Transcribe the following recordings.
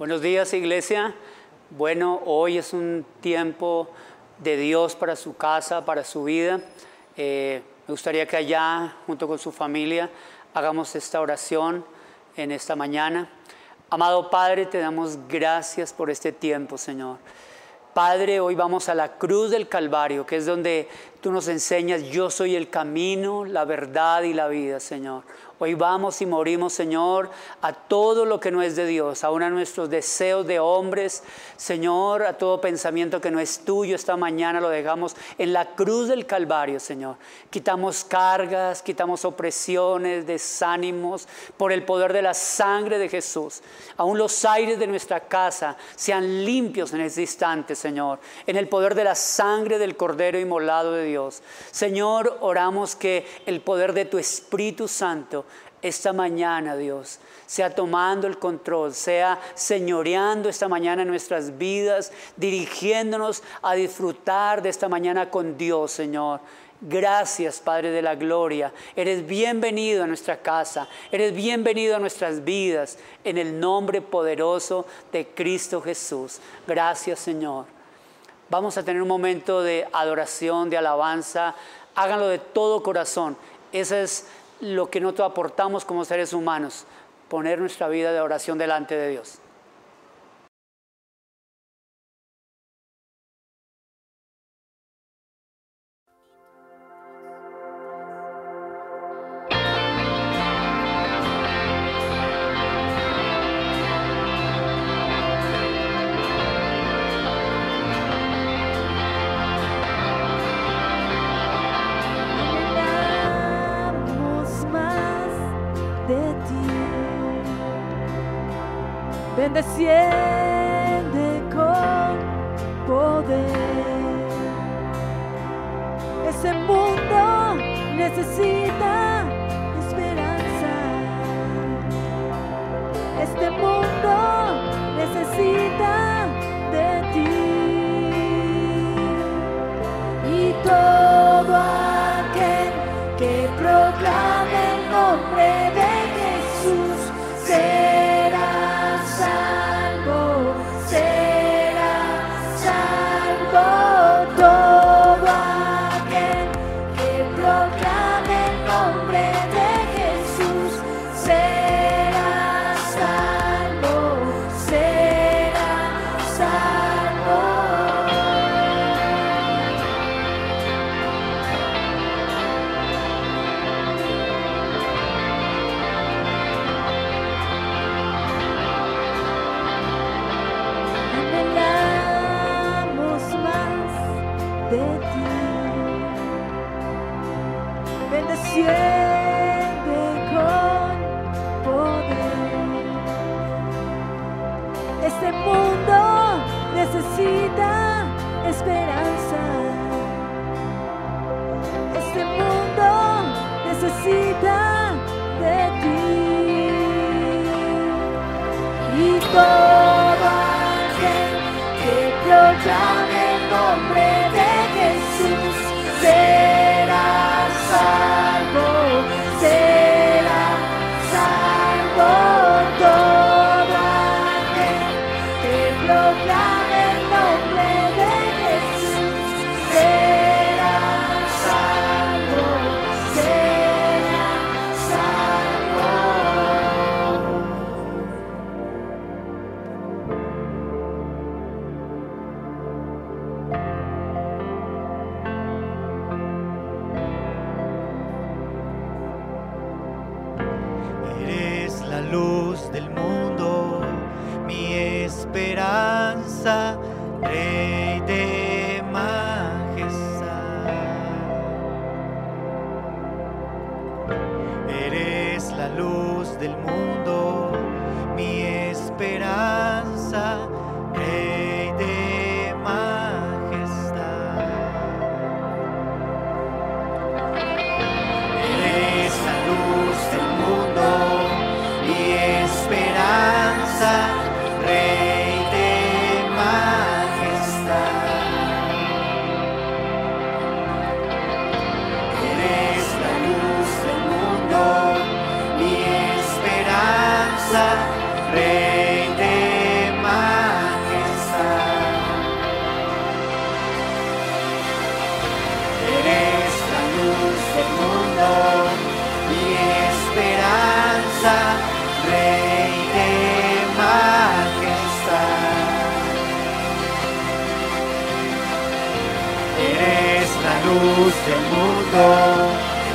Buenos días, iglesia. Bueno, hoy es un tiempo de Dios para su casa, para su vida. Eh, me gustaría que allá, junto con su familia, hagamos esta oración en esta mañana. Amado Padre, te damos gracias por este tiempo, Señor. Padre, hoy vamos a la cruz del Calvario, que es donde tú nos enseñas, yo soy el camino, la verdad y la vida, Señor. Hoy vamos y morimos, Señor, a todo lo que no es de Dios, aún a nuestros deseos de hombres, Señor, a todo pensamiento que no es tuyo. Esta mañana lo dejamos en la cruz del Calvario, Señor. Quitamos cargas, quitamos opresiones, desánimos por el poder de la sangre de Jesús. Aún los aires de nuestra casa sean limpios en este instante, Señor, en el poder de la sangre del Cordero inmolado de Dios. Señor, oramos que el poder de tu Espíritu Santo esta mañana, Dios, sea tomando el control, sea señoreando esta mañana nuestras vidas, dirigiéndonos a disfrutar de esta mañana con Dios, Señor. Gracias, Padre de la Gloria. Eres bienvenido a nuestra casa, eres bienvenido a nuestras vidas, en el nombre poderoso de Cristo Jesús. Gracias, Señor. Vamos a tener un momento de adoración, de alabanza. Háganlo de todo corazón. Esa es lo que nosotros aportamos como seres humanos, poner nuestra vida de oración delante de Dios. go!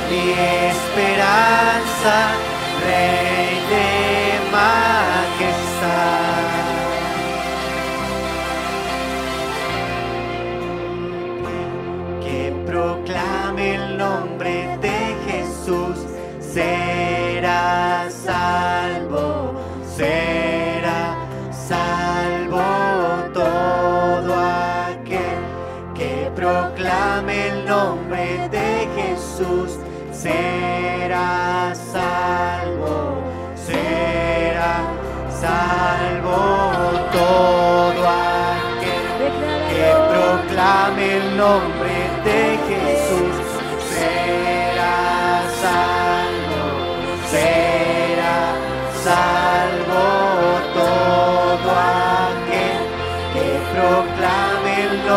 mi esperanza.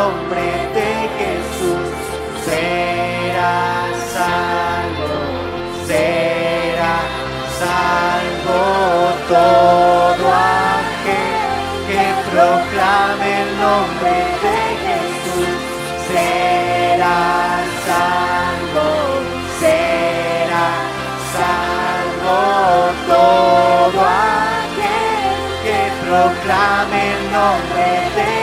nombre de Jesús serás salvo, será salvo todo aquel que proclame el nombre de Jesús será salvo, será salvo todo aquel que proclame el nombre de Jesús.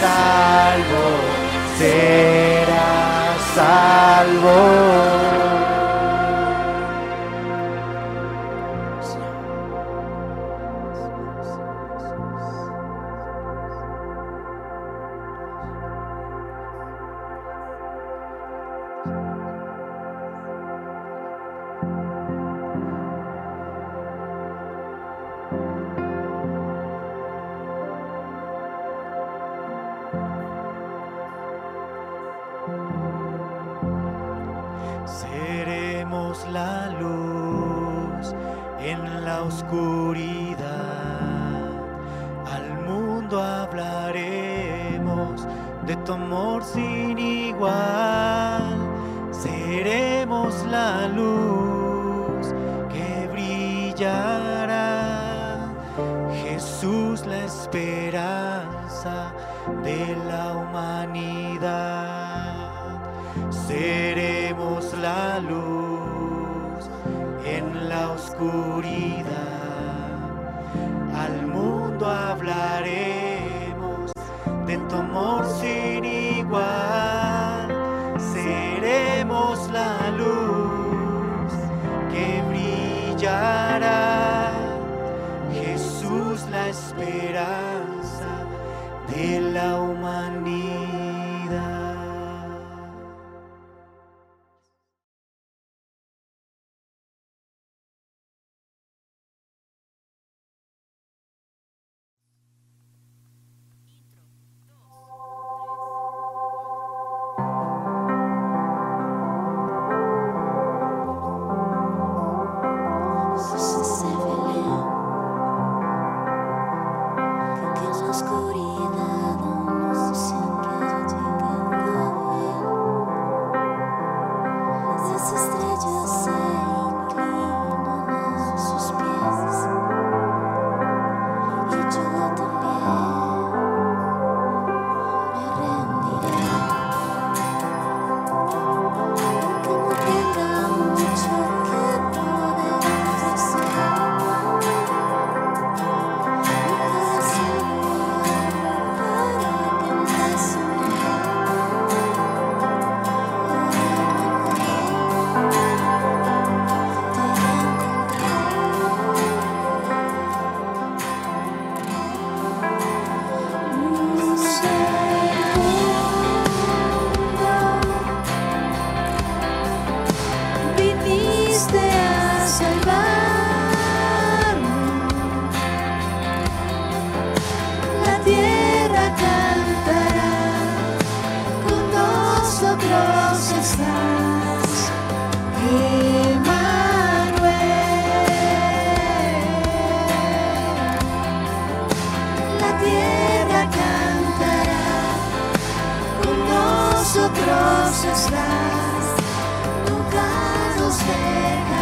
salvo, serás salvo. nosotros estás, nunca nos dejas.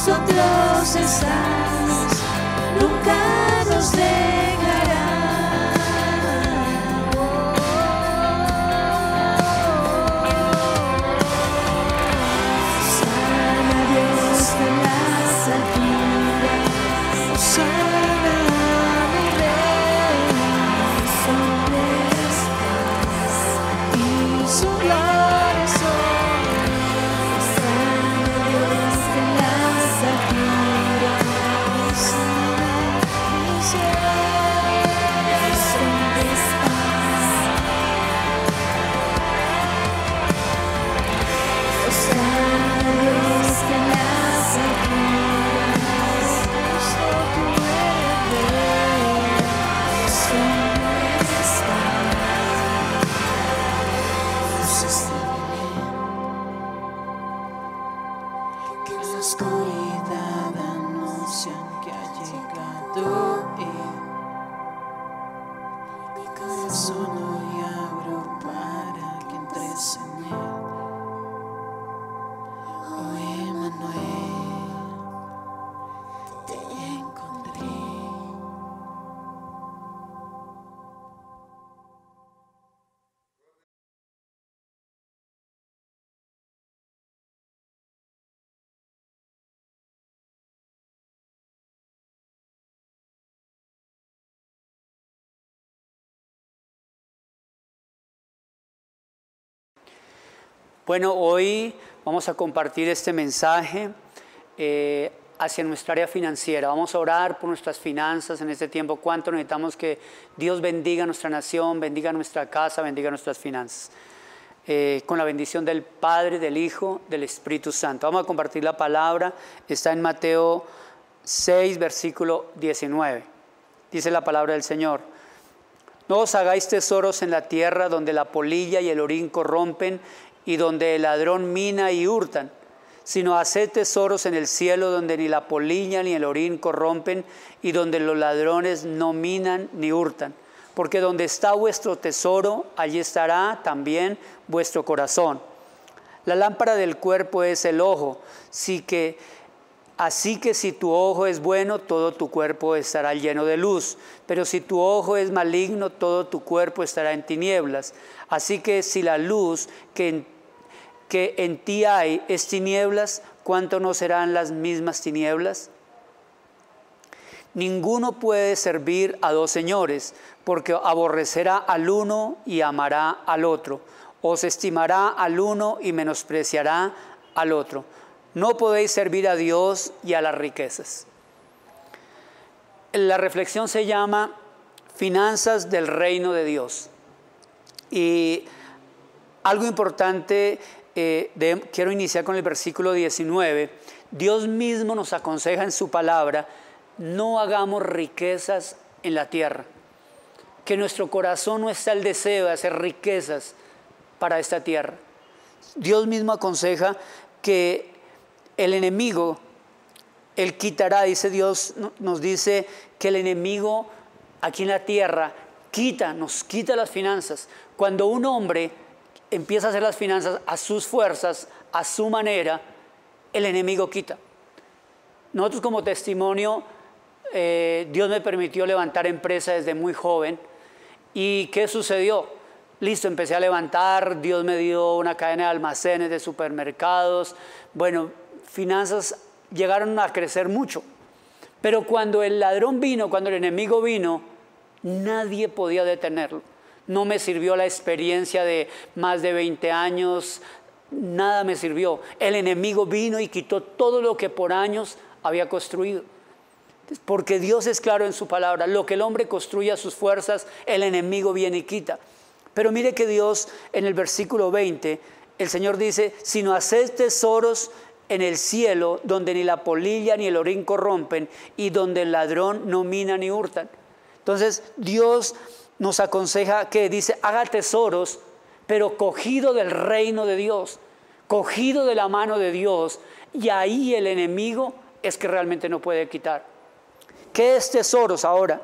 Nosotros estás, nunca nos dejará. Bueno, hoy vamos a compartir este mensaje eh, hacia nuestra área financiera. Vamos a orar por nuestras finanzas en este tiempo. ¿Cuánto necesitamos que Dios bendiga nuestra nación, bendiga nuestra casa, bendiga nuestras finanzas? Eh, con la bendición del Padre, del Hijo, del Espíritu Santo. Vamos a compartir la palabra. Está en Mateo 6, versículo 19. Dice la palabra del Señor. No os hagáis tesoros en la tierra donde la polilla y el orín corrompen y donde el ladrón mina y hurtan, sino haced tesoros en el cielo donde ni la polilla ni el orín corrompen y donde los ladrones no minan ni hurtan. Porque donde está vuestro tesoro, allí estará también vuestro corazón. La lámpara del cuerpo es el ojo, sí que Así que si tu ojo es bueno, todo tu cuerpo estará lleno de luz. Pero si tu ojo es maligno, todo tu cuerpo estará en tinieblas. Así que si la luz que en, que en ti hay es tinieblas, ¿cuánto no serán las mismas tinieblas? Ninguno puede servir a dos señores, porque aborrecerá al uno y amará al otro, o se estimará al uno y menospreciará al otro. No podéis servir a Dios y a las riquezas. La reflexión se llama Finanzas del Reino de Dios. Y algo importante, eh, quiero iniciar con el versículo 19. Dios mismo nos aconseja en su palabra, no hagamos riquezas en la tierra. Que nuestro corazón no está el deseo de hacer riquezas para esta tierra. Dios mismo aconseja que el enemigo, él quitará, dice Dios, no- nos dice que el enemigo aquí en la tierra quita, nos quita las finanzas. Cuando un hombre empieza a hacer las finanzas a sus fuerzas, a su manera, el enemigo quita. Nosotros como testimonio, eh, Dios me permitió levantar empresa desde muy joven. ¿Y qué sucedió? Listo, empecé a levantar, Dios me dio una cadena de almacenes, de supermercados. Bueno, finanzas llegaron a crecer mucho. Pero cuando el ladrón vino, cuando el enemigo vino, nadie podía detenerlo. No me sirvió la experiencia de más de 20 años, nada me sirvió. El enemigo vino y quitó todo lo que por años había construido. Porque Dios es claro en su palabra, lo que el hombre construye a sus fuerzas, el enemigo viene y quita. Pero mire que Dios en el versículo 20, el Señor dice, sino haced tesoros en el cielo, donde ni la polilla ni el orín corrompen, y donde el ladrón no mina ni hurtan. Entonces Dios nos aconseja que dice, haga tesoros, pero cogido del reino de Dios, cogido de la mano de Dios, y ahí el enemigo es que realmente no puede quitar. ¿Qué es tesoros ahora?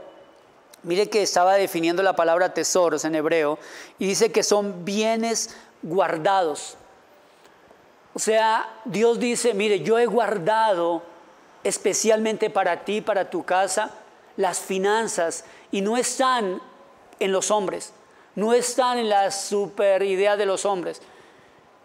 Mire que estaba definiendo la palabra tesoros en hebreo y dice que son bienes guardados. O sea, Dios dice, mire, yo he guardado especialmente para ti, para tu casa, las finanzas y no están en los hombres, no están en la super idea de los hombres.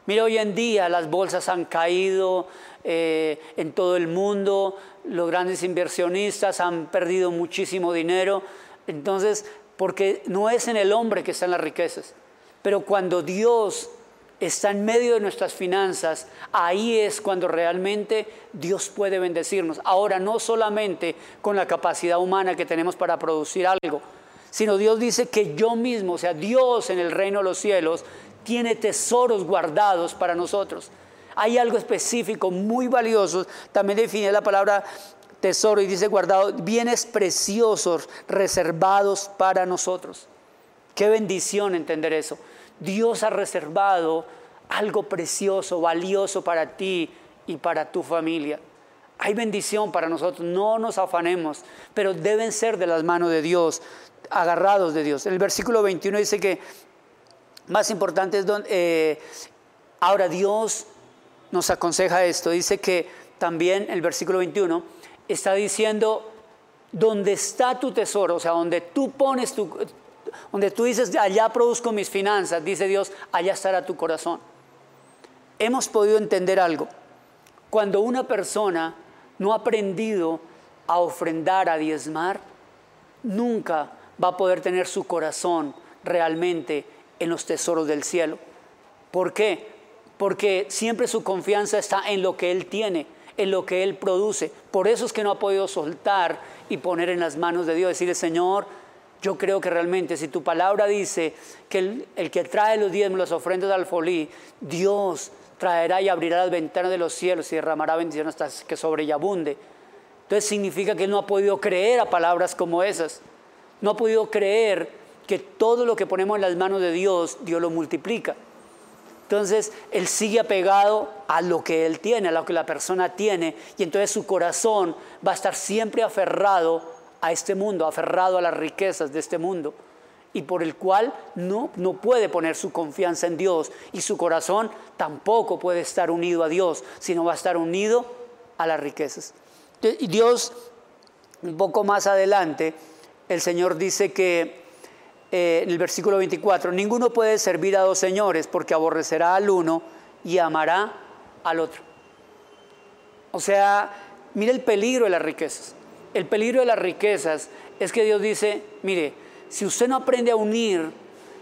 Mire, hoy en día las bolsas han caído eh, en todo el mundo, los grandes inversionistas han perdido muchísimo dinero, entonces, porque no es en el hombre que están las riquezas, pero cuando Dios está en medio de nuestras finanzas, ahí es cuando realmente Dios puede bendecirnos. Ahora, no solamente con la capacidad humana que tenemos para producir algo, sino Dios dice que yo mismo, o sea, Dios en el reino de los cielos, tiene tesoros guardados para nosotros. Hay algo específico, muy valioso. También define la palabra tesoro y dice guardado, bienes preciosos reservados para nosotros. Qué bendición entender eso. Dios ha reservado algo precioso, valioso para ti y para tu familia. Hay bendición para nosotros, no nos afanemos, pero deben ser de las manos de Dios, agarrados de Dios. El versículo 21 dice que más importante es donde, eh, ahora Dios nos aconseja esto, dice que también el versículo 21 está diciendo, donde está tu tesoro, o sea, donde tú pones tu, donde tú dices, allá produzco mis finanzas, dice Dios, allá estará tu corazón. Hemos podido entender algo. Cuando una persona no ha aprendido a ofrendar, a diezmar, nunca va a poder tener su corazón realmente en los tesoros del cielo. ¿Por qué? Porque siempre su confianza está en lo que Él tiene, en lo que Él produce. Por eso es que no ha podido soltar y poner en las manos de Dios, decirle, Señor, yo creo que realmente si tu palabra dice que el, que trae los diezmos, las ofrendas al folí, Dios traerá y abrirá las ventanas de los cielos y derramará bendición hasta que sobre ella abunde. Entonces significa que él no ha podido creer a palabras como esas. No ha podido creer que todo lo que ponemos en las manos de Dios, Dios lo multiplica. Entonces, él sigue apegado a lo que él tiene, a lo que la persona tiene, y entonces su corazón va a estar siempre aferrado a este mundo, aferrado a las riquezas de este mundo y por el cual no, no puede poner su confianza en Dios y su corazón tampoco puede estar unido a Dios, sino va a estar unido a las riquezas. Y Dios, un poco más adelante, el Señor dice que eh, en el versículo 24, ninguno puede servir a dos señores porque aborrecerá al uno y amará al otro. O sea, mire el peligro de las riquezas. El peligro de las riquezas es que Dios dice, mire, si usted no aprende a unir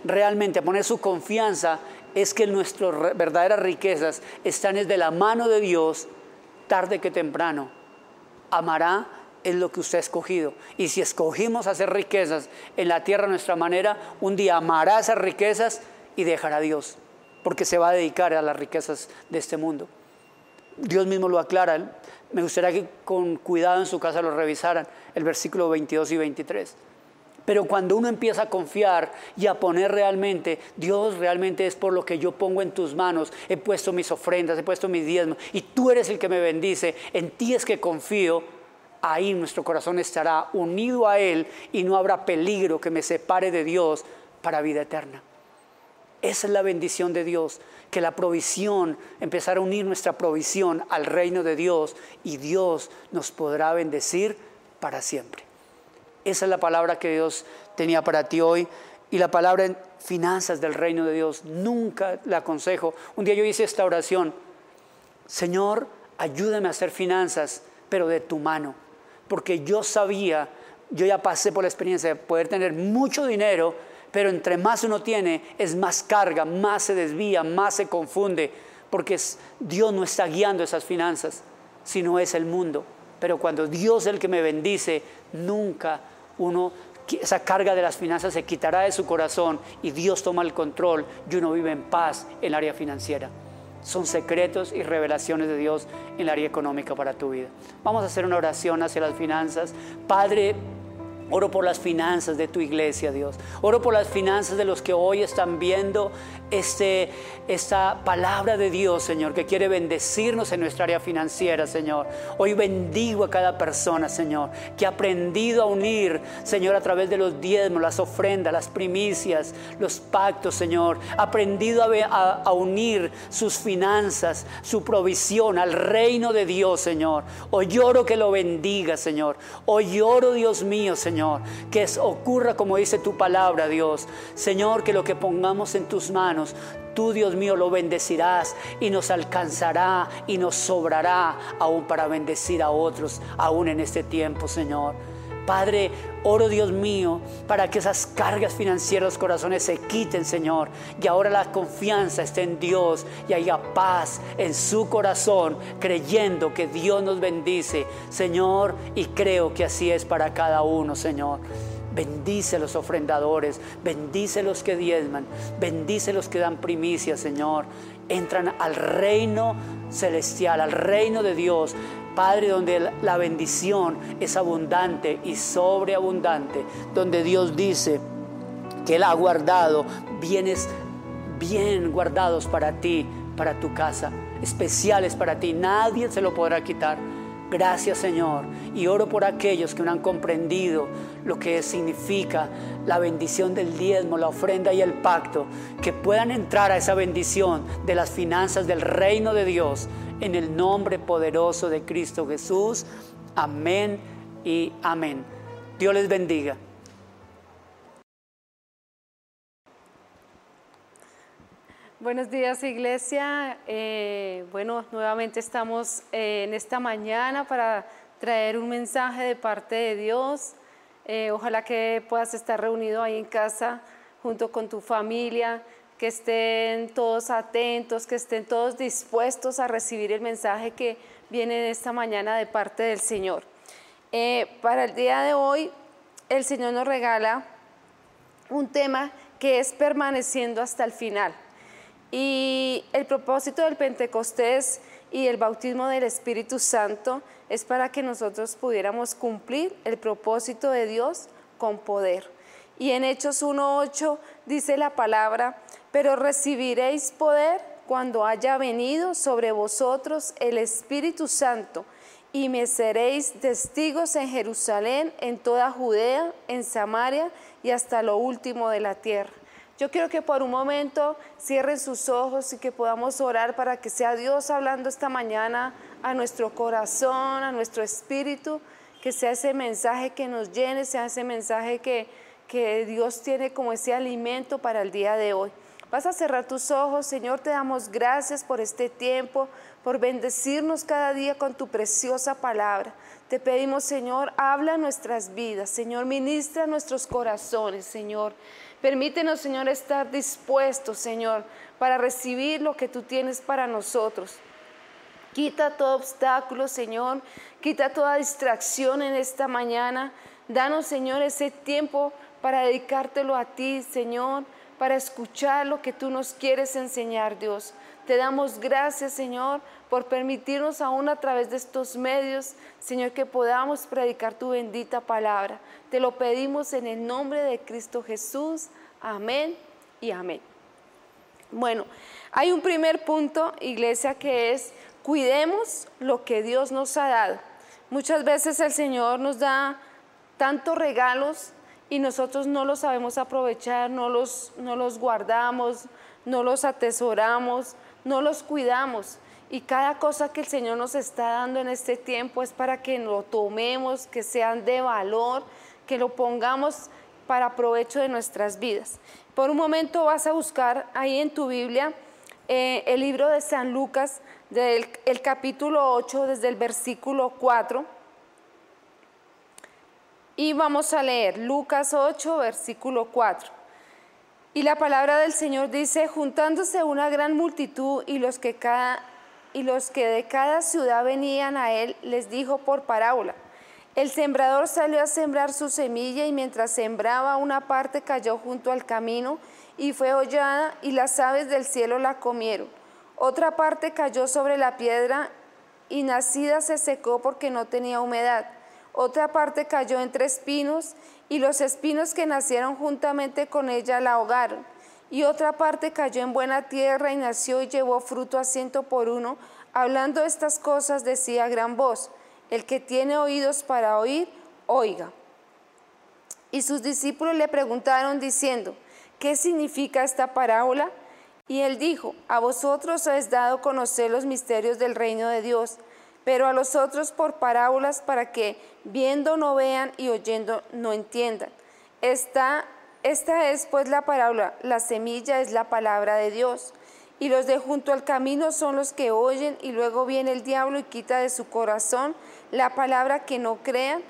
realmente, a poner su confianza, es que nuestras verdaderas riquezas están desde la mano de Dios, tarde que temprano. Amará es lo que usted ha escogido. Y si escogimos hacer riquezas en la tierra a nuestra manera, un día amará esas riquezas y dejará a Dios, porque se va a dedicar a las riquezas de este mundo. Dios mismo lo aclara. Me gustaría que con cuidado en su casa lo revisaran, el versículo 22 y 23. Pero cuando uno empieza a confiar y a poner realmente, Dios realmente es por lo que yo pongo en tus manos, he puesto mis ofrendas, he puesto mis diezmos, y tú eres el que me bendice, en ti es que confío, ahí nuestro corazón estará unido a Él y no habrá peligro que me separe de Dios para vida eterna. Esa es la bendición de Dios, que la provisión, empezar a unir nuestra provisión al reino de Dios y Dios nos podrá bendecir para siempre. Esa es la palabra que Dios tenía para ti hoy y la palabra en finanzas del reino de Dios. Nunca la aconsejo. Un día yo hice esta oración. Señor, ayúdame a hacer finanzas, pero de tu mano. Porque yo sabía, yo ya pasé por la experiencia de poder tener mucho dinero, pero entre más uno tiene, es más carga, más se desvía, más se confunde, porque Dios no está guiando esas finanzas, sino es el mundo. Pero cuando Dios es el que me bendice, nunca uno, esa carga de las finanzas se quitará de su corazón y Dios toma el control y uno vive en paz en el área financiera. Son secretos y revelaciones de Dios en el área económica para tu vida. Vamos a hacer una oración hacia las finanzas. Padre, Oro por las finanzas de tu iglesia, Dios. Oro por las finanzas de los que hoy están viendo este, esta palabra de Dios, Señor, que quiere bendecirnos en nuestra área financiera, Señor. Hoy bendigo a cada persona, Señor, que ha aprendido a unir, Señor, a través de los diezmos, las ofrendas, las primicias, los pactos, Señor. Ha aprendido a, unir sus finanzas, su provisión al reino de Dios, Señor. Hoy lloro que lo bendiga, Señor. Hoy lloro, Dios mío, Señor, que ocurra como dice tu palabra, Dios. Señor, que lo que pongamos en tus manos, tú, Dios mío, lo bendecirás y nos alcanzará y nos sobrará aún para bendecir a otros, aún en este tiempo, Señor. Padre, oro Dios mío para que esas cargas financieras los corazones se quiten, Señor. Y ahora la confianza esté en Dios y haya paz en su corazón, creyendo que Dios nos bendice, Señor. Y creo que así es para cada uno, Señor. Bendice los ofrendadores, bendice los que diezman, bendice los que dan primicia, Señor. Entran al reino celestial, al reino de Dios. Padre, donde la bendición es abundante y sobreabundante, donde Dios dice que Él ha guardado bienes bien guardados para ti, para tu casa, especiales para ti. Nadie se lo podrá quitar. Gracias Señor. Y oro por aquellos que no han comprendido lo que significa la bendición del diezmo, la ofrenda y el pacto, que puedan entrar a esa bendición de las finanzas del reino de Dios en el nombre poderoso de Cristo Jesús. Amén y amén. Dios les bendiga. Buenos días, iglesia. Eh, bueno, nuevamente estamos eh, en esta mañana para traer un mensaje de parte de Dios. Eh, ojalá que puedas estar reunido ahí en casa junto con tu familia, que estén todos atentos, que estén todos dispuestos a recibir el mensaje que viene en esta mañana de parte del Señor. Para el día de hoy, el Señor nos regala un tema que es permaneciendo hasta el final. Y el propósito del Pentecostés y el bautismo del Espíritu Santo es para que nosotros pudiéramos cumplir el propósito de Dios con poder. Y en Hechos 1.8 dice la palabra, pero recibiréis poder cuando haya venido sobre vosotros el Espíritu Santo y me seréis testigos en Jerusalén, en toda Judea, en Samaria y hasta lo último de la tierra. Yo quiero que por un momento cierren sus ojos y que podamos orar para que sea Dios hablando esta mañana a nuestro corazón, a nuestro espíritu, que sea ese mensaje que nos llene, sea ese mensaje que, que Dios tiene como ese alimento para el día de hoy. Vas a cerrar tus ojos, Señor, te damos gracias por este tiempo, por bendecirnos cada día con tu preciosa palabra. Te pedimos, Señor, habla nuestras vidas, Señor, ministra nuestros corazones, Señor. Permítenos, Señor, estar dispuestos, Señor, para recibir lo que tú tienes para nosotros. Quita todo obstáculo, Señor. Quita toda distracción en esta mañana. Danos, Señor, ese tiempo para dedicártelo a ti, Señor, para escuchar lo que tú nos quieres enseñar, Dios. Te damos gracias, Señor, por permitirnos aún a través de estos medios, Señor, que podamos predicar tu bendita palabra. Te lo pedimos en el nombre de Cristo Jesús. Amén y amén. Bueno, hay un primer punto, iglesia, que es cuidemos lo que Dios nos ha dado. Muchas veces el Señor nos da tantos regalos y nosotros no los sabemos aprovechar, no los, no los guardamos, no los atesoramos, no los cuidamos. Y cada cosa que el Señor nos está dando en este tiempo es para que lo tomemos, que sean de valor, que lo pongamos para provecho de nuestras vidas. Por un momento vas a buscar ahí en tu Biblia eh, el libro de San Lucas, del el capítulo 8, desde el versículo 4. Y vamos a leer Lucas 8, versículo 4. Y la palabra del Señor dice, juntándose una gran multitud y los que, cada, y los que de cada ciudad venían a él, les dijo por parábola. El sembrador salió a sembrar su semilla y mientras sembraba una parte cayó junto al camino y fue hollada y las aves del cielo la comieron. Otra parte cayó sobre la piedra y nacida se secó porque no tenía humedad. Otra parte cayó entre espinos y los espinos que nacieron juntamente con ella la ahogaron. Y otra parte cayó en buena tierra y nació y llevó fruto a ciento por uno. Hablando estas cosas decía gran voz, el que tiene oídos para oír, oiga. Y sus discípulos le preguntaron diciendo, ¿qué significa esta parábola? Y él dijo, a vosotros os dado conocer los misterios del reino de Dios, pero a los otros por parábolas para que viendo no vean y oyendo no entiendan. Esta, esta es pues la parábola, la semilla es la palabra de Dios. Y los de junto al camino son los que oyen y luego viene el diablo y quita de su corazón la palabra que no crean,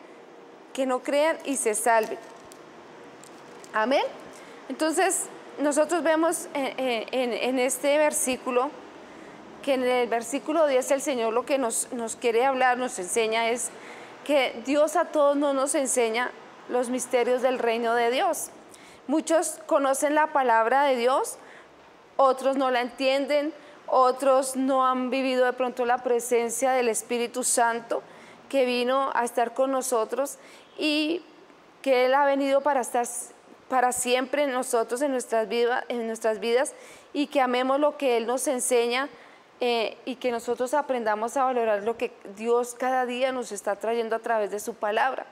que no crean y se salven. Amén. Entonces, nosotros vemos en, en- en este versículo que en el versículo 10 el Señor lo que nos, nos quiere hablar, nos enseña es que Dios a todos no nos enseña los misterios del reino de Dios. Muchos conocen la palabra de Dios, otros no la entienden, otros no han vivido de pronto la presencia del Espíritu Santo que vino a estar con nosotros y que Él ha venido para estar para siempre en nosotros, en nuestras, vidas, y que amemos lo que Él nos enseña eh, y que nosotros aprendamos a valorar lo que Dios cada día nos está trayendo a través de su palabra.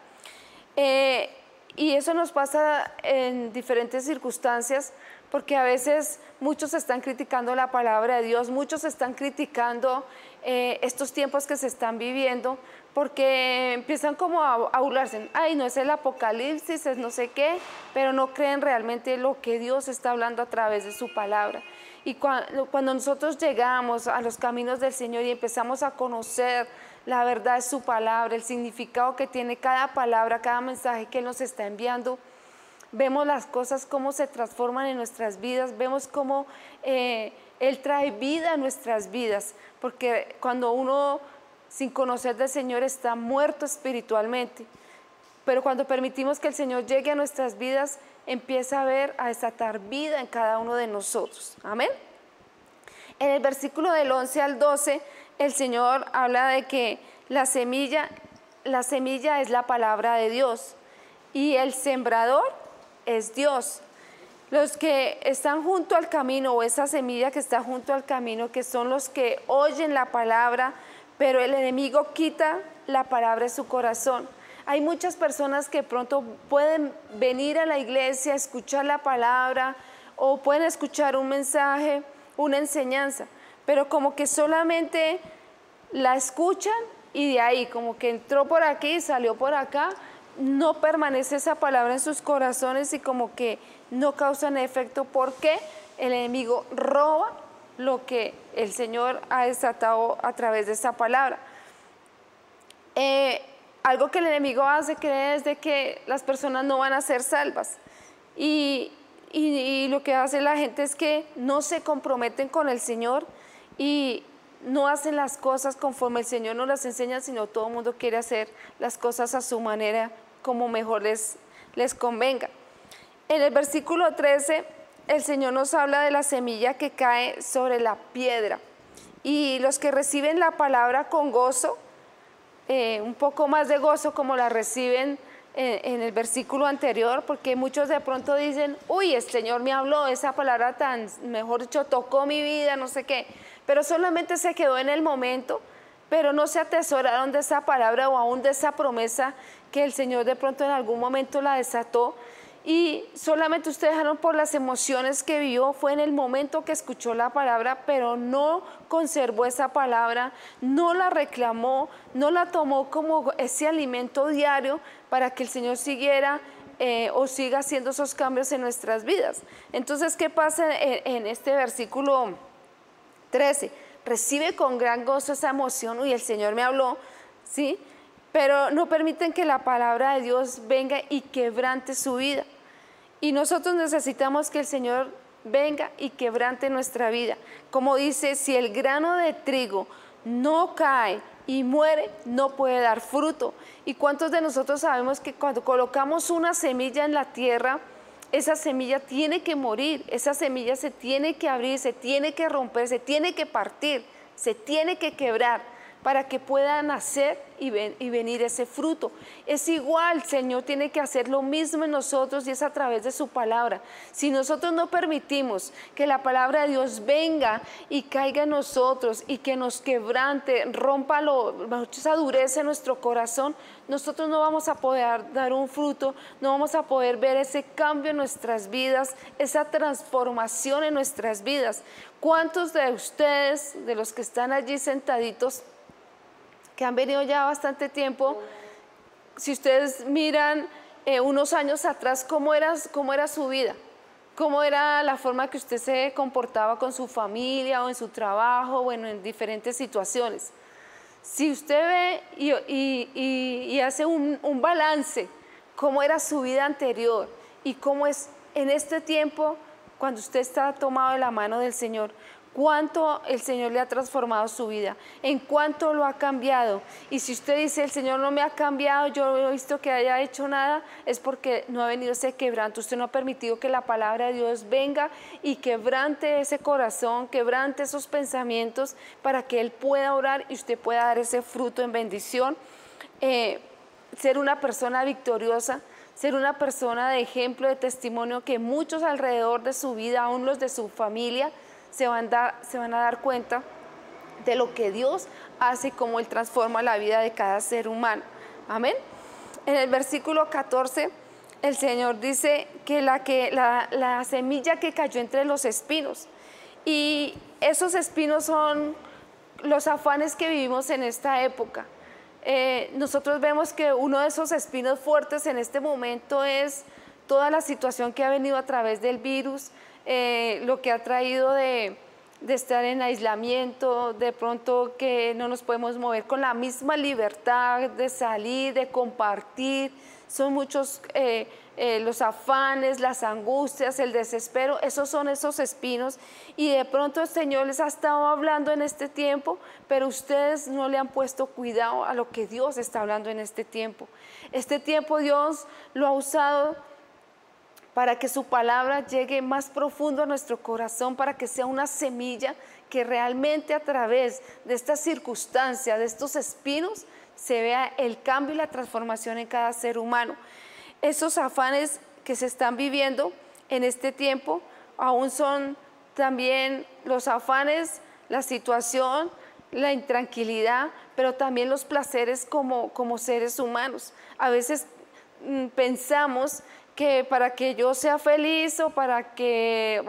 Eh, y eso nos pasa en diferentes circunstancias, porque a veces muchos están criticando la palabra de Dios, muchos están criticando eh, estos tiempos que se están viviendo, porque empiezan como a, a burlarse, ay, no es el apocalipsis, es no sé qué, pero no creen realmente lo que Dios está hablando a través de su palabra. Y cuando, cuando nosotros llegamos a los caminos del Señor y empezamos a conocer la verdad de su palabra, el significado que tiene cada palabra, cada mensaje que nos está enviando, vemos las cosas cómo se transforman en nuestras vidas, vemos cómo eh, Él trae vida a nuestras vidas, porque cuando uno sin conocer del Señor está muerto espiritualmente, pero cuando permitimos que el Señor llegue a nuestras vidas, empieza a ver, a desatar vida en cada uno de nosotros. Amén. En el versículo del 11 al 12, el Señor habla de que la semilla, la semilla es la palabra de Dios y el sembrador es Dios. Los que están junto al camino o esa semilla que está junto al camino, que son los que oyen la palabra, pero el enemigo quita la palabra de su corazón. Hay muchas personas que pronto pueden venir a la iglesia, escuchar la palabra o pueden escuchar un mensaje, una enseñanza, pero como que solamente la escuchan y de ahí, como que entró por aquí y salió por acá, no permanece esa palabra en sus corazones y como que no causan efecto porque el enemigo roba lo que el Señor ha desatado a través de esa palabra. Eh, algo que el enemigo hace creer es de que las personas no van a ser salvas. Y, y- lo que hace la gente es que no se comprometen con el Señor y no hacen las cosas conforme el Señor nos las enseña, sino todo el mundo quiere hacer las cosas a su manera, como mejor les, les convenga. En el versículo 13, el Señor nos habla de la semilla que cae sobre la piedra. Y los que reciben la palabra con gozo, eh, un poco más de gozo como la reciben en, el versículo anterior, porque muchos de pronto dicen, uy, el Señor me habló, esa palabra tan, mejor dicho, tocó mi vida, no sé qué, pero solamente se quedó en el momento, pero no se atesoraron de esa palabra o aún de esa promesa que el Señor de pronto en algún momento la desató. Y solamente usted dejaron por las emociones que vivió, fue en el momento que escuchó la palabra, pero no conservó esa palabra, no la reclamó, no la tomó como ese alimento diario para que el Señor siguiera eh, o siga haciendo esos cambios en nuestras vidas. Entonces, ¿qué pasa en, en este versículo 13? Recibe con gran gozo esa emoción y el Señor me habló, ¿sí? Pero no permiten que la palabra de Dios venga y quebrante su vida. Y nosotros necesitamos que el Señor venga y quebrante nuestra vida. Como dice, si el grano de trigo no cae y muere, no puede dar fruto. ¿Y cuántos de nosotros sabemos que cuando colocamos una semilla en la tierra, esa semilla tiene que morir, esa semilla se tiene que abrir, se tiene que romper, se tiene que partir, se tiene que quebrar para que pueda nacer y, ven- y venir ese fruto. Es igual, Señor tiene que hacer lo mismo en nosotros y es a través de su palabra. Si nosotros no permitimos que la palabra de Dios venga y caiga en nosotros y que nos quebrante, rompa lo, esa dureza en nuestro corazón, nosotros no vamos a poder dar un fruto, no vamos a poder ver ese cambio en nuestras vidas, esa transformación en nuestras vidas. ¿Cuántos de ustedes, de los que están allí sentaditos, que han venido ya bastante tiempo, si ustedes miran eh, unos años atrás cómo era, cómo era su vida, cómo era la forma que usted se comportaba con su familia o en su trabajo, bueno, en diferentes situaciones. Si usted ve y, hace un, un balance, cómo era su vida anterior y cómo es en este tiempo, cuando usted está tomado de la mano del Señor, cuánto el Señor le ha transformado su vida, en cuánto lo ha cambiado. Y si usted dice, el Señor no me ha cambiado, yo no he visto que haya hecho nada, es porque no ha venido ese quebranto. Usted no ha permitido que la palabra de Dios venga y quebrante ese corazón, quebrante esos pensamientos para que Él pueda orar y usted pueda dar ese fruto en bendición. Eh, ser una persona victoriosa, ser una persona de ejemplo, de testimonio que muchos alrededor de su vida, aún los de su familia, se van, se van a dar cuenta de lo que Dios hace y cómo Él transforma la vida de cada ser humano. Amén. En el versículo 14, el Señor dice que la, que, la semilla que cayó entre los espinos, y esos espinos son los afanes que vivimos en esta época. Eh, nosotros vemos que uno de esos espinos fuertes en este momento es toda la situación que ha venido a través del virus, eh, lo que ha traído de, de estar en aislamiento, de pronto que no nos podemos mover con la misma libertad de salir, de compartir. Son muchos eh, eh, los afanes, las angustias, el desespero, esos son esos espinos. Y de pronto el Señor les ha estado hablando en este tiempo, pero ustedes no le han puesto cuidado a lo que Dios está hablando en este tiempo. Este tiempo Dios lo ha usado para que su palabra llegue más profundo a nuestro corazón, para que sea una semilla que realmente a través de estas circunstancias, de estos espinos, se vea el cambio y la transformación en cada ser humano. Esos afanes que se están viviendo en este tiempo aún son también los afanes, la situación, la intranquilidad, pero también los placeres como, como seres humanos. A veces mm, pensamos que para que yo sea feliz o para que,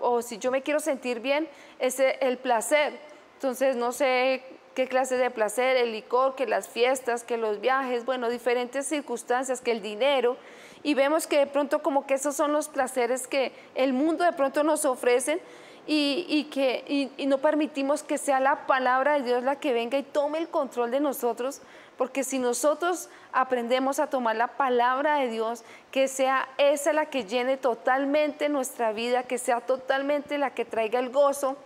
o, si yo me quiero sentir bien, es e- el placer. Entonces, no sé qué clase de placer, el licor, que las fiestas, que los viajes, bueno, diferentes circunstancias, que el dinero. Y vemos que de pronto como que esos son los placeres que el mundo de pronto nos ofrecen y, y que y no permitimos que sea la palabra de Dios la que venga y tome el control de nosotros, porque si nosotros aprendemos a tomar la palabra de Dios, que sea esa la que llene totalmente nuestra vida, que sea totalmente la que traiga el gozo,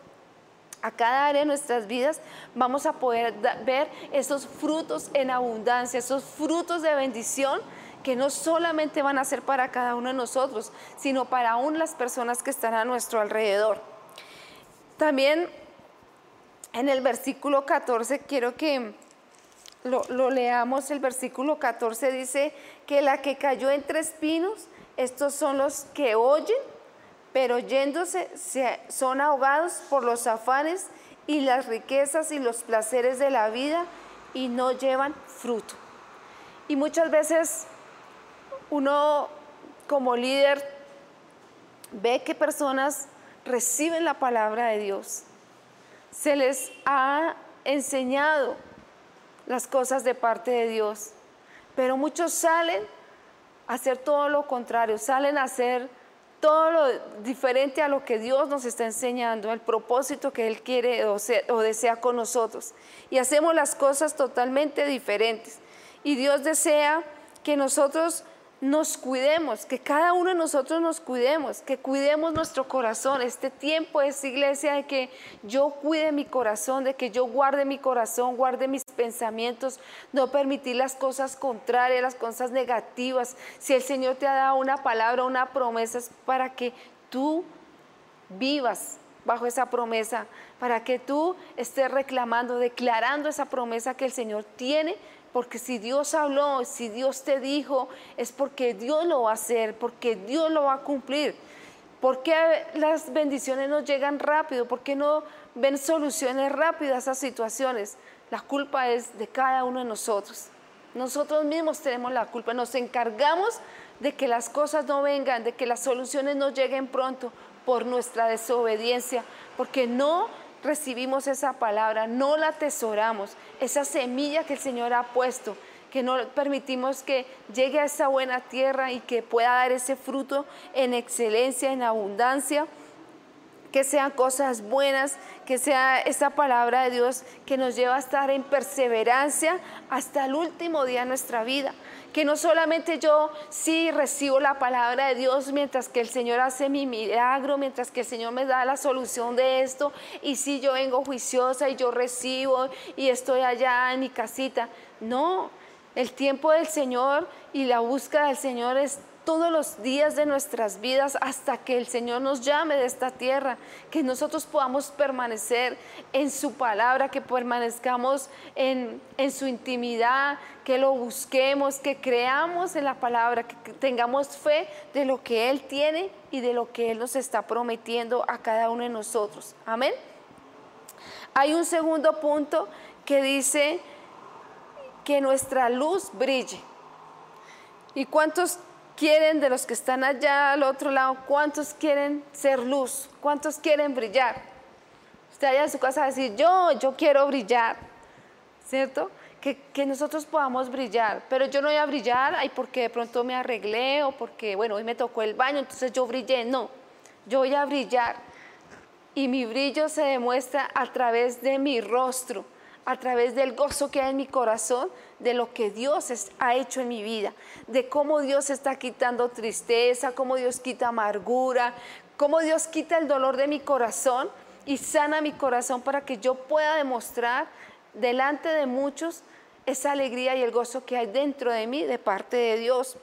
a cada área de nuestras vidas vamos a poder ver esos frutos en abundancia, esos frutos de bendición que no solamente van a ser para cada uno de nosotros, sino para aún las personas que están a nuestro alrededor. También en el versículo 14 quiero que lo, leamos. El versículo 14 dice que la que cayó entre espinos, estos son los que oyen, pero yéndose se- son ahogados por los afanes y las riquezas y los placeres de la vida y no llevan fruto. Y muchas veces uno como líder ve que personas reciben la palabra de Dios. Se les ha enseñado las cosas de parte de Dios, pero muchos salen a hacer todo lo contrario, salen a hacer todo lo diferente a lo que Dios nos está enseñando, el propósito que Él quiere o, o desea con nosotros. Y hacemos las cosas totalmente diferentes. Y Dios desea que nosotros nos cuidemos, que cada uno de nosotros nos cuidemos, que cuidemos nuestro corazón. Este tiempo es iglesia de que yo cuide mi corazón, de que yo guarde mi corazón, guarde mis pensamientos, no permitir las cosas contrarias, las cosas negativas. Si el Señor te ha dado una palabra, una promesa, es para que tú vivas bajo esa promesa, para que tú estés reclamando, declarando esa promesa que el Señor tiene, porque si Dios habló, si Dios te dijo, es porque Dios lo va a hacer, porque Dios lo va a cumplir. ¿Por qué las bendiciones nos llegan rápido? ¿Por qué no ven soluciones rápidas a esas situaciones? La culpa es de cada uno de nosotros. Nosotros mismos tenemos la culpa. Nos encargamos de que las cosas no vengan, de que las soluciones no lleguen pronto por nuestra desobediencia, porque no recibimos esa palabra, no la atesoramos, esa semilla que el Señor ha puesto, que no permitimos que llegue a esa buena tierra y que pueda dar ese fruto en excelencia, en abundancia que sean cosas buenas, que sea esa palabra de Dios que nos lleva a estar en perseverancia hasta el último día de nuestra vida. Que no solamente yo sí recibo la palabra de Dios mientras que el Señor hace mi milagro, mientras que el Señor me da la solución de esto, y sí yo vengo juiciosa y yo recibo y estoy allá en mi casita. No, el tiempo del Señor y la búsqueda del Señor es todos los días de nuestras vidas hasta que el Señor nos llame de esta tierra, que nosotros podamos permanecer en su palabra, que permanezcamos en, en su intimidad, que lo busquemos, que creamos en la palabra, que tengamos fe de lo que Él tiene y de lo que Él nos está prometiendo a cada uno de nosotros. Amén. Hay un segundo punto que dice que nuestra luz brille. ¿Y cuántos quieren de los que están allá al otro lado, cuántos quieren ser luz? ¿Cuántos quieren brillar? Usted allá en su casa va a decir, yo, yo quiero brillar, ¿cierto? Que, que nosotros podamos brillar, pero yo no voy a brillar, ay, porque de pronto me arreglé o porque, bueno, hoy me tocó el baño, entonces yo brillé, no, yo voy a brillar y mi brillo se demuestra a través de mi rostro, a través del gozo que hay en mi corazón, de lo que Dios ha hecho en mi vida, de cómo Dios está quitando tristeza, cómo Dios quita amargura, cómo Dios quita el dolor de mi corazón y sana mi corazón para que yo pueda demostrar delante de muchos esa alegría y el gozo que hay dentro de mí de parte de Dios.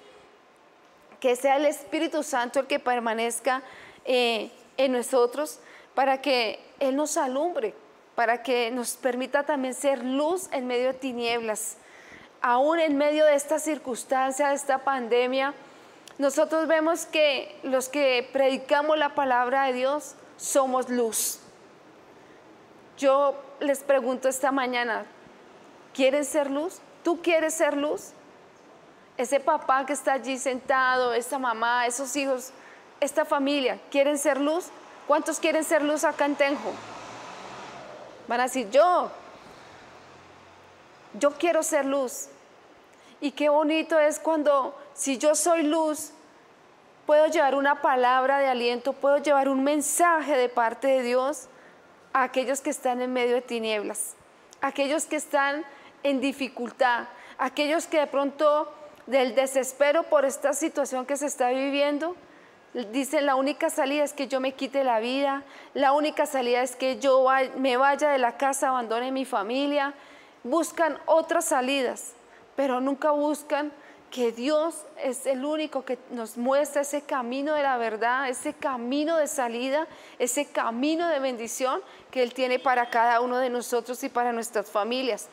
Que sea el Espíritu Santo el que permanezca eh, en nosotros para que Él nos alumbre, para que nos permita también ser luz en medio de tinieblas. Aún en medio de esta circunstancia, de esta pandemia, nosotros vemos que los que predicamos la palabra de Dios somos luz. Yo les pregunto esta mañana, ¿quieren ser luz? ¿Tú quieres ser luz? ese papá que está allí sentado, esa mamá, esos hijos, esta familia, ¿quieren ser luz? ¿Cuántos quieren ser luz acá en Tenjo? Van a decir, yo, yo quiero ser luz. Y qué bonito es cuando, si yo soy luz, puedo llevar una palabra de aliento, puedo llevar un mensaje de parte de Dios a aquellos que están en medio de tinieblas, a aquellos que están en dificultad, a aquellos que de pronto del desespero por esta situación que se está viviendo, dicen la única salida es que yo me quite la vida, la única salida es que yo me vaya de la casa, abandone mi familia, buscan otras salidas, pero nunca buscan que Dios es el único que nos muestra ese camino de la verdad, ese camino de salida, ese camino de bendición que Él tiene para cada uno de nosotros y para nuestras familias.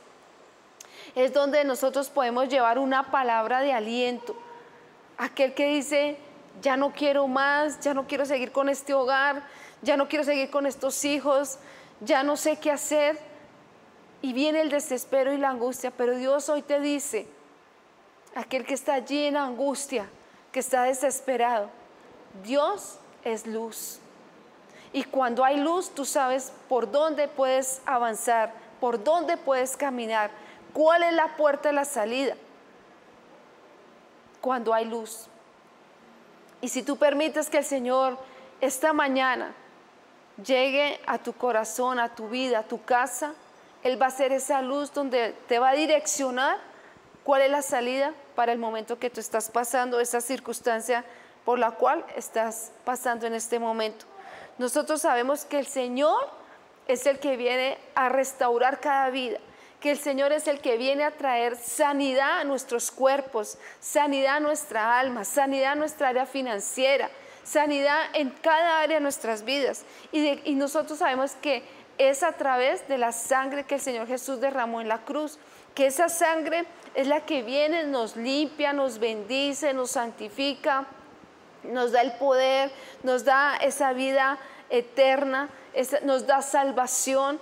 Es donde nosotros podemos llevar una palabra de aliento. Aquel que dice, ya no quiero más, ya no quiero seguir con este hogar, ya no quiero seguir con estos hijos, ya no sé qué hacer. Y viene el desespero y la angustia, pero Dios hoy te dice, aquel que está allí en angustia, que está desesperado. Dios es luz. Y cuando hay luz, tú sabes por dónde puedes avanzar, por dónde puedes caminar, cuál es la puerta de la salida. Cuando hay luz. Y si tú permites que el Señor esta mañana llegue a tu corazón, a tu vida, a tu casa, Él va a ser esa luz donde te va a direccionar cuál es la salida para el momento que tú estás pasando, esa circunstancia por la cual estás pasando en este momento. Nosotros sabemos que el Señor es el que viene a restaurar cada vida, que el Señor es el que viene a traer sanidad a nuestros cuerpos, sanidad a nuestra alma, sanidad a nuestra área financiera, sanidad en cada área de nuestras vidas. Y, nosotros sabemos que es a través de la sangre que el Señor Jesús derramó en la cruz, que esa sangre es la que viene, nos limpia, nos bendice, nos santifica, nos da el poder, nos da esa vida eterna, nos da salvación.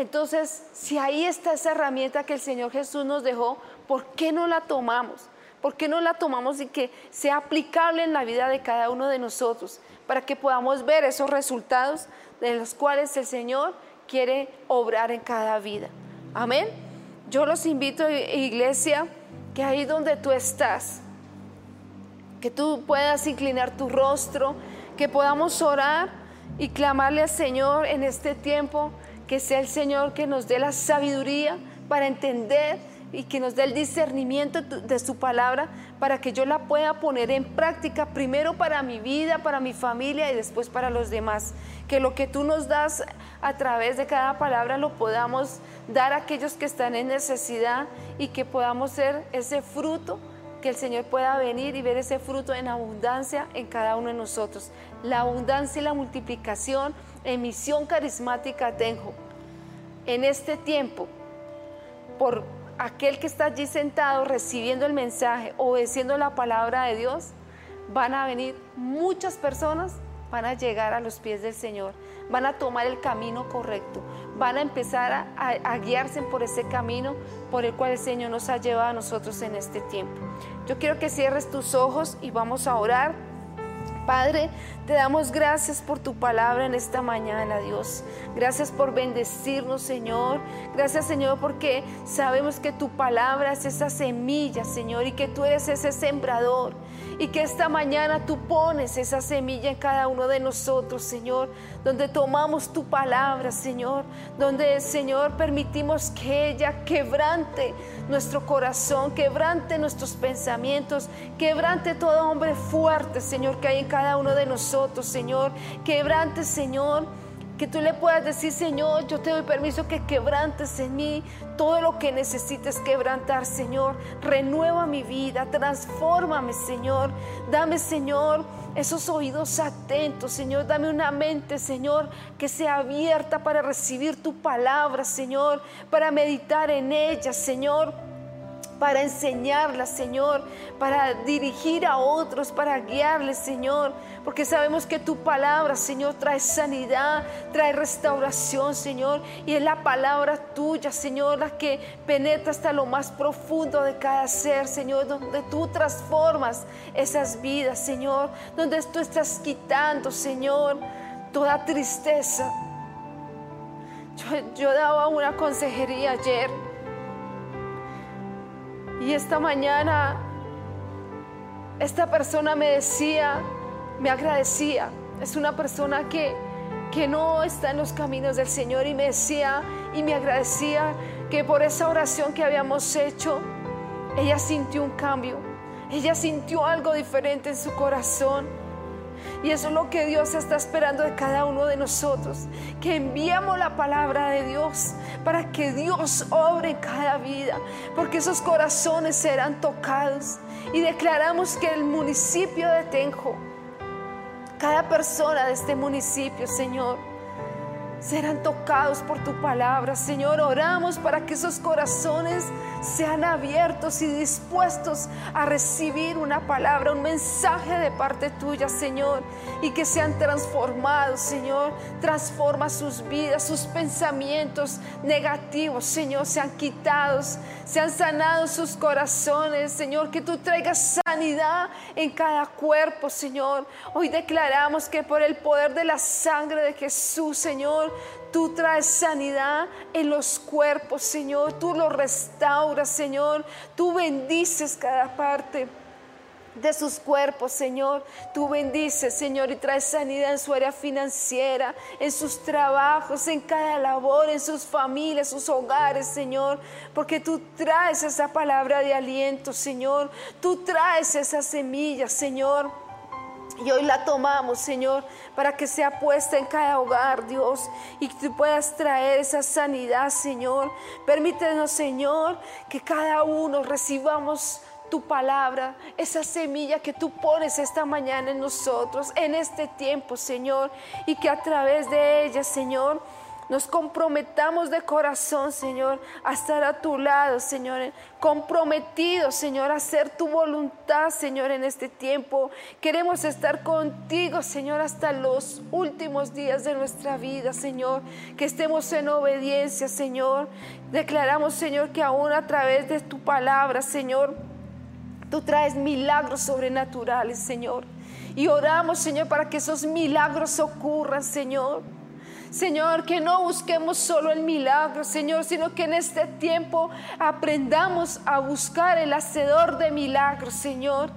Entonces, si ahí está esa herramienta que el Señor Jesús nos dejó, ¿por qué no la tomamos? ¿Por qué no la tomamos y que sea aplicable en la vida de cada uno de nosotros? Para que podamos ver esos resultados de los cuales el Señor quiere obrar en cada vida. Amén. Yo los invito, iglesia, que ahí donde tú estás, que tú puedas inclinar tu rostro, que podamos orar y clamarle al Señor en este tiempo, que sea el Señor que nos dé la sabiduría para entender y que nos dé el discernimiento de su palabra para que yo la pueda poner en práctica primero para mi vida, para mi familia y después para los demás. Que lo que tú nos das a través de cada palabra lo podamos dar a aquellos que están en necesidad y que podamos ser ese fruto que el Señor pueda venir y ver ese fruto en abundancia en cada uno de nosotros. La abundancia y la multiplicación en misión carismática tengo. En este tiempo, por aquel que está allí sentado recibiendo el mensaje, obedeciendo la palabra de Dios, van a venir muchas personas, van a llegar a los pies del Señor, van a tomar el camino correcto, van a empezar a, guiarse por ese camino por el cual el Señor nos ha llevado a nosotros en este tiempo. Yo quiero que cierres tus ojos y vamos a orar. Padre, te damos gracias por tu palabra en esta mañana, Dios. Gracias por bendecirnos, Señor. Gracias, Señor, porque sabemos que tu palabra es esa semilla, Señor, y que tú eres ese sembrador. Y que esta mañana tú pones esa semilla en cada uno de nosotros, Señor, donde tomamos tu palabra, Señor, donde, Señor, permitimos que ella quebrante nuestro corazón, quebrante nuestros pensamientos, quebrante todo hombre fuerte, Señor, que hay en cada uno de nosotros, Señor. Quebrante, Señor, que tú le puedas decir, Señor, yo te doy permiso que quebrantes en mí todo lo que necesites quebrantar, Señor. Renueva mi vida, transfórmame, Señor. Dame, Señor, esos oídos atentos, Señor. Dame una mente, Señor, que sea abierta para recibir tu palabra, Señor, para meditar en ella, Señor para enseñarla, Señor, para dirigir a otros, para guiarles, Señor, porque sabemos que tu palabra, Señor, trae sanidad, trae restauración, Señor, y es la palabra tuya, Señor, la que penetra hasta lo más profundo de cada ser, Señor, donde tú transformas esas vidas, Señor, donde tú estás quitando, Señor, toda tristeza. Yo, daba una consejería ayer. Y esta mañana esta persona me decía, me agradecía. Es una persona que, que no está en los caminos del Señor y me decía y me agradecía que por esa oración que habíamos hecho, ella sintió un cambio. Ella sintió algo diferente en su corazón. Y eso es lo que Dios está esperando de cada uno de nosotros. Que enviamos la palabra de Dios para que Dios obre en cada vida. Porque esos corazones serán tocados. Y declaramos que el municipio de Tenjo, cada persona de este municipio, Señor, serán tocados por tu palabra. Señor, oramos para que esos corazones sean abiertos y dispuestos a recibir una palabra, un mensaje de parte tuya, Señor, y que sean transformados, Señor. Transforma sus vidas, sus pensamientos negativos, Señor, sean quitados, sean sanados sus corazones, Señor, que tú traigas sanidad en cada cuerpo, Señor. Hoy declaramos que por el poder de la sangre de Jesús, Señor, tú traes sanidad en los cuerpos, Señor. Tú los restauras, Señor. Tú bendices cada parte de sus cuerpos, Señor. Tú bendices, Señor, y traes sanidad en su área financiera, en sus trabajos, en cada labor, en sus familias, sus hogares, Señor. Porque tú traes esa palabra de aliento, Señor. Tú traes esa semilla, Señor. Y hoy la tomamos, Señor, para que sea puesta en cada hogar, Dios, y que tú puedas traer esa sanidad, Señor. Permítenos, Señor, que cada uno recibamos tu palabra, esa semilla que tú pones esta mañana en nosotros, en este tiempo, Señor, y que a través de ella, Señor, nos comprometamos de corazón, Señor, a estar a tu lado, Señor. Comprometidos, Señor, a hacer tu voluntad, Señor, en este tiempo. Queremos estar contigo, Señor, hasta los últimos días de nuestra vida, Señor. Que estemos en obediencia, Señor. Declaramos, Señor, que aún a través de tu palabra, Señor, Tú traes milagros sobrenaturales, Señor. Y oramos, Señor, para que esos milagros ocurran, Señor. Señor, que no busquemos solo el milagro, Señor, sino que en este tiempo aprendamos a buscar el hacedor de milagros, Señor.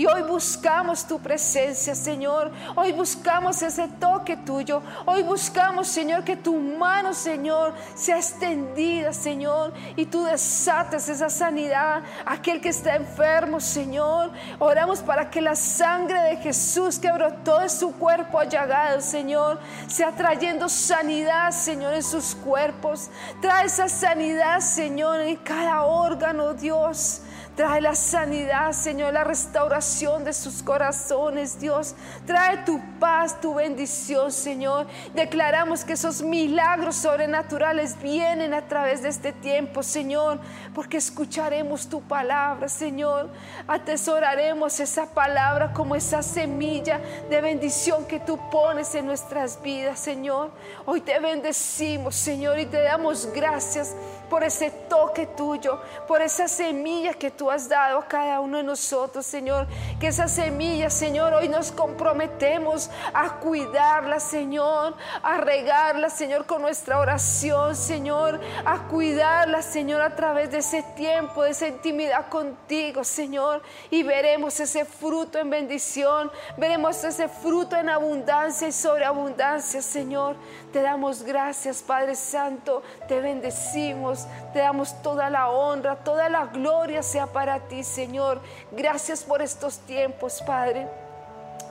Y hoy buscamos tu presencia, Señor. Hoy buscamos ese toque tuyo. Hoy buscamos, Señor, que tu mano, Señor, sea extendida, Señor. Y tú desates esa sanidad. Aquel que está enfermo, Señor. Oramos para que la sangre de Jesús que brotó de su cuerpo allagado, Señor, sea trayendo sanidad, Señor, en sus cuerpos. Trae esa sanidad, Señor, en cada órgano, Dios. Trae la sanidad, Señor, la restauración de sus corazones, Dios. Trae tu paz, tu bendición, Señor. Declaramos que esos milagros sobrenaturales vienen a través de este tiempo, Señor, porque escucharemos tu palabra, Señor. Atesoraremos esa palabra como esa semilla de bendición que tú pones en nuestras vidas, Señor. Hoy te bendecimos, Señor, y te damos gracias por ese toque tuyo, por esa semilla que tú has dado a cada uno de nosotros, Señor. Que esa semilla, Señor, hoy nos comprometemos a cuidarla, Señor, a regarla, Señor, con nuestra oración, Señor, a cuidarla, Señor, a través de ese tiempo, de esa intimidad contigo, Señor. Y veremos ese fruto en bendición, veremos ese fruto en abundancia y sobreabundancia, Señor. Te damos gracias, Padre Santo, te bendecimos, te damos toda la honra, toda la gloria sea para ti, Señor. Gracias por estos tiempos, Padre.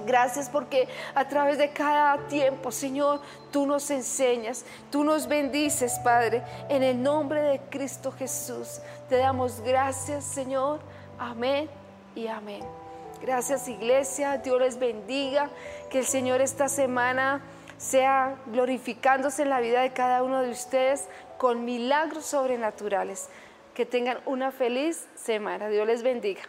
Gracias porque a través de cada tiempo, Señor, tú nos enseñas, tú nos bendices, Padre. En el nombre de Cristo Jesús, te damos gracias, Señor. Amén y amén. Gracias, iglesia. Dios les bendiga. Que el Señor esta semana sea glorificándose en la vida de cada uno de ustedes con milagros sobrenaturales. Que tengan una feliz semana. Dios les bendiga.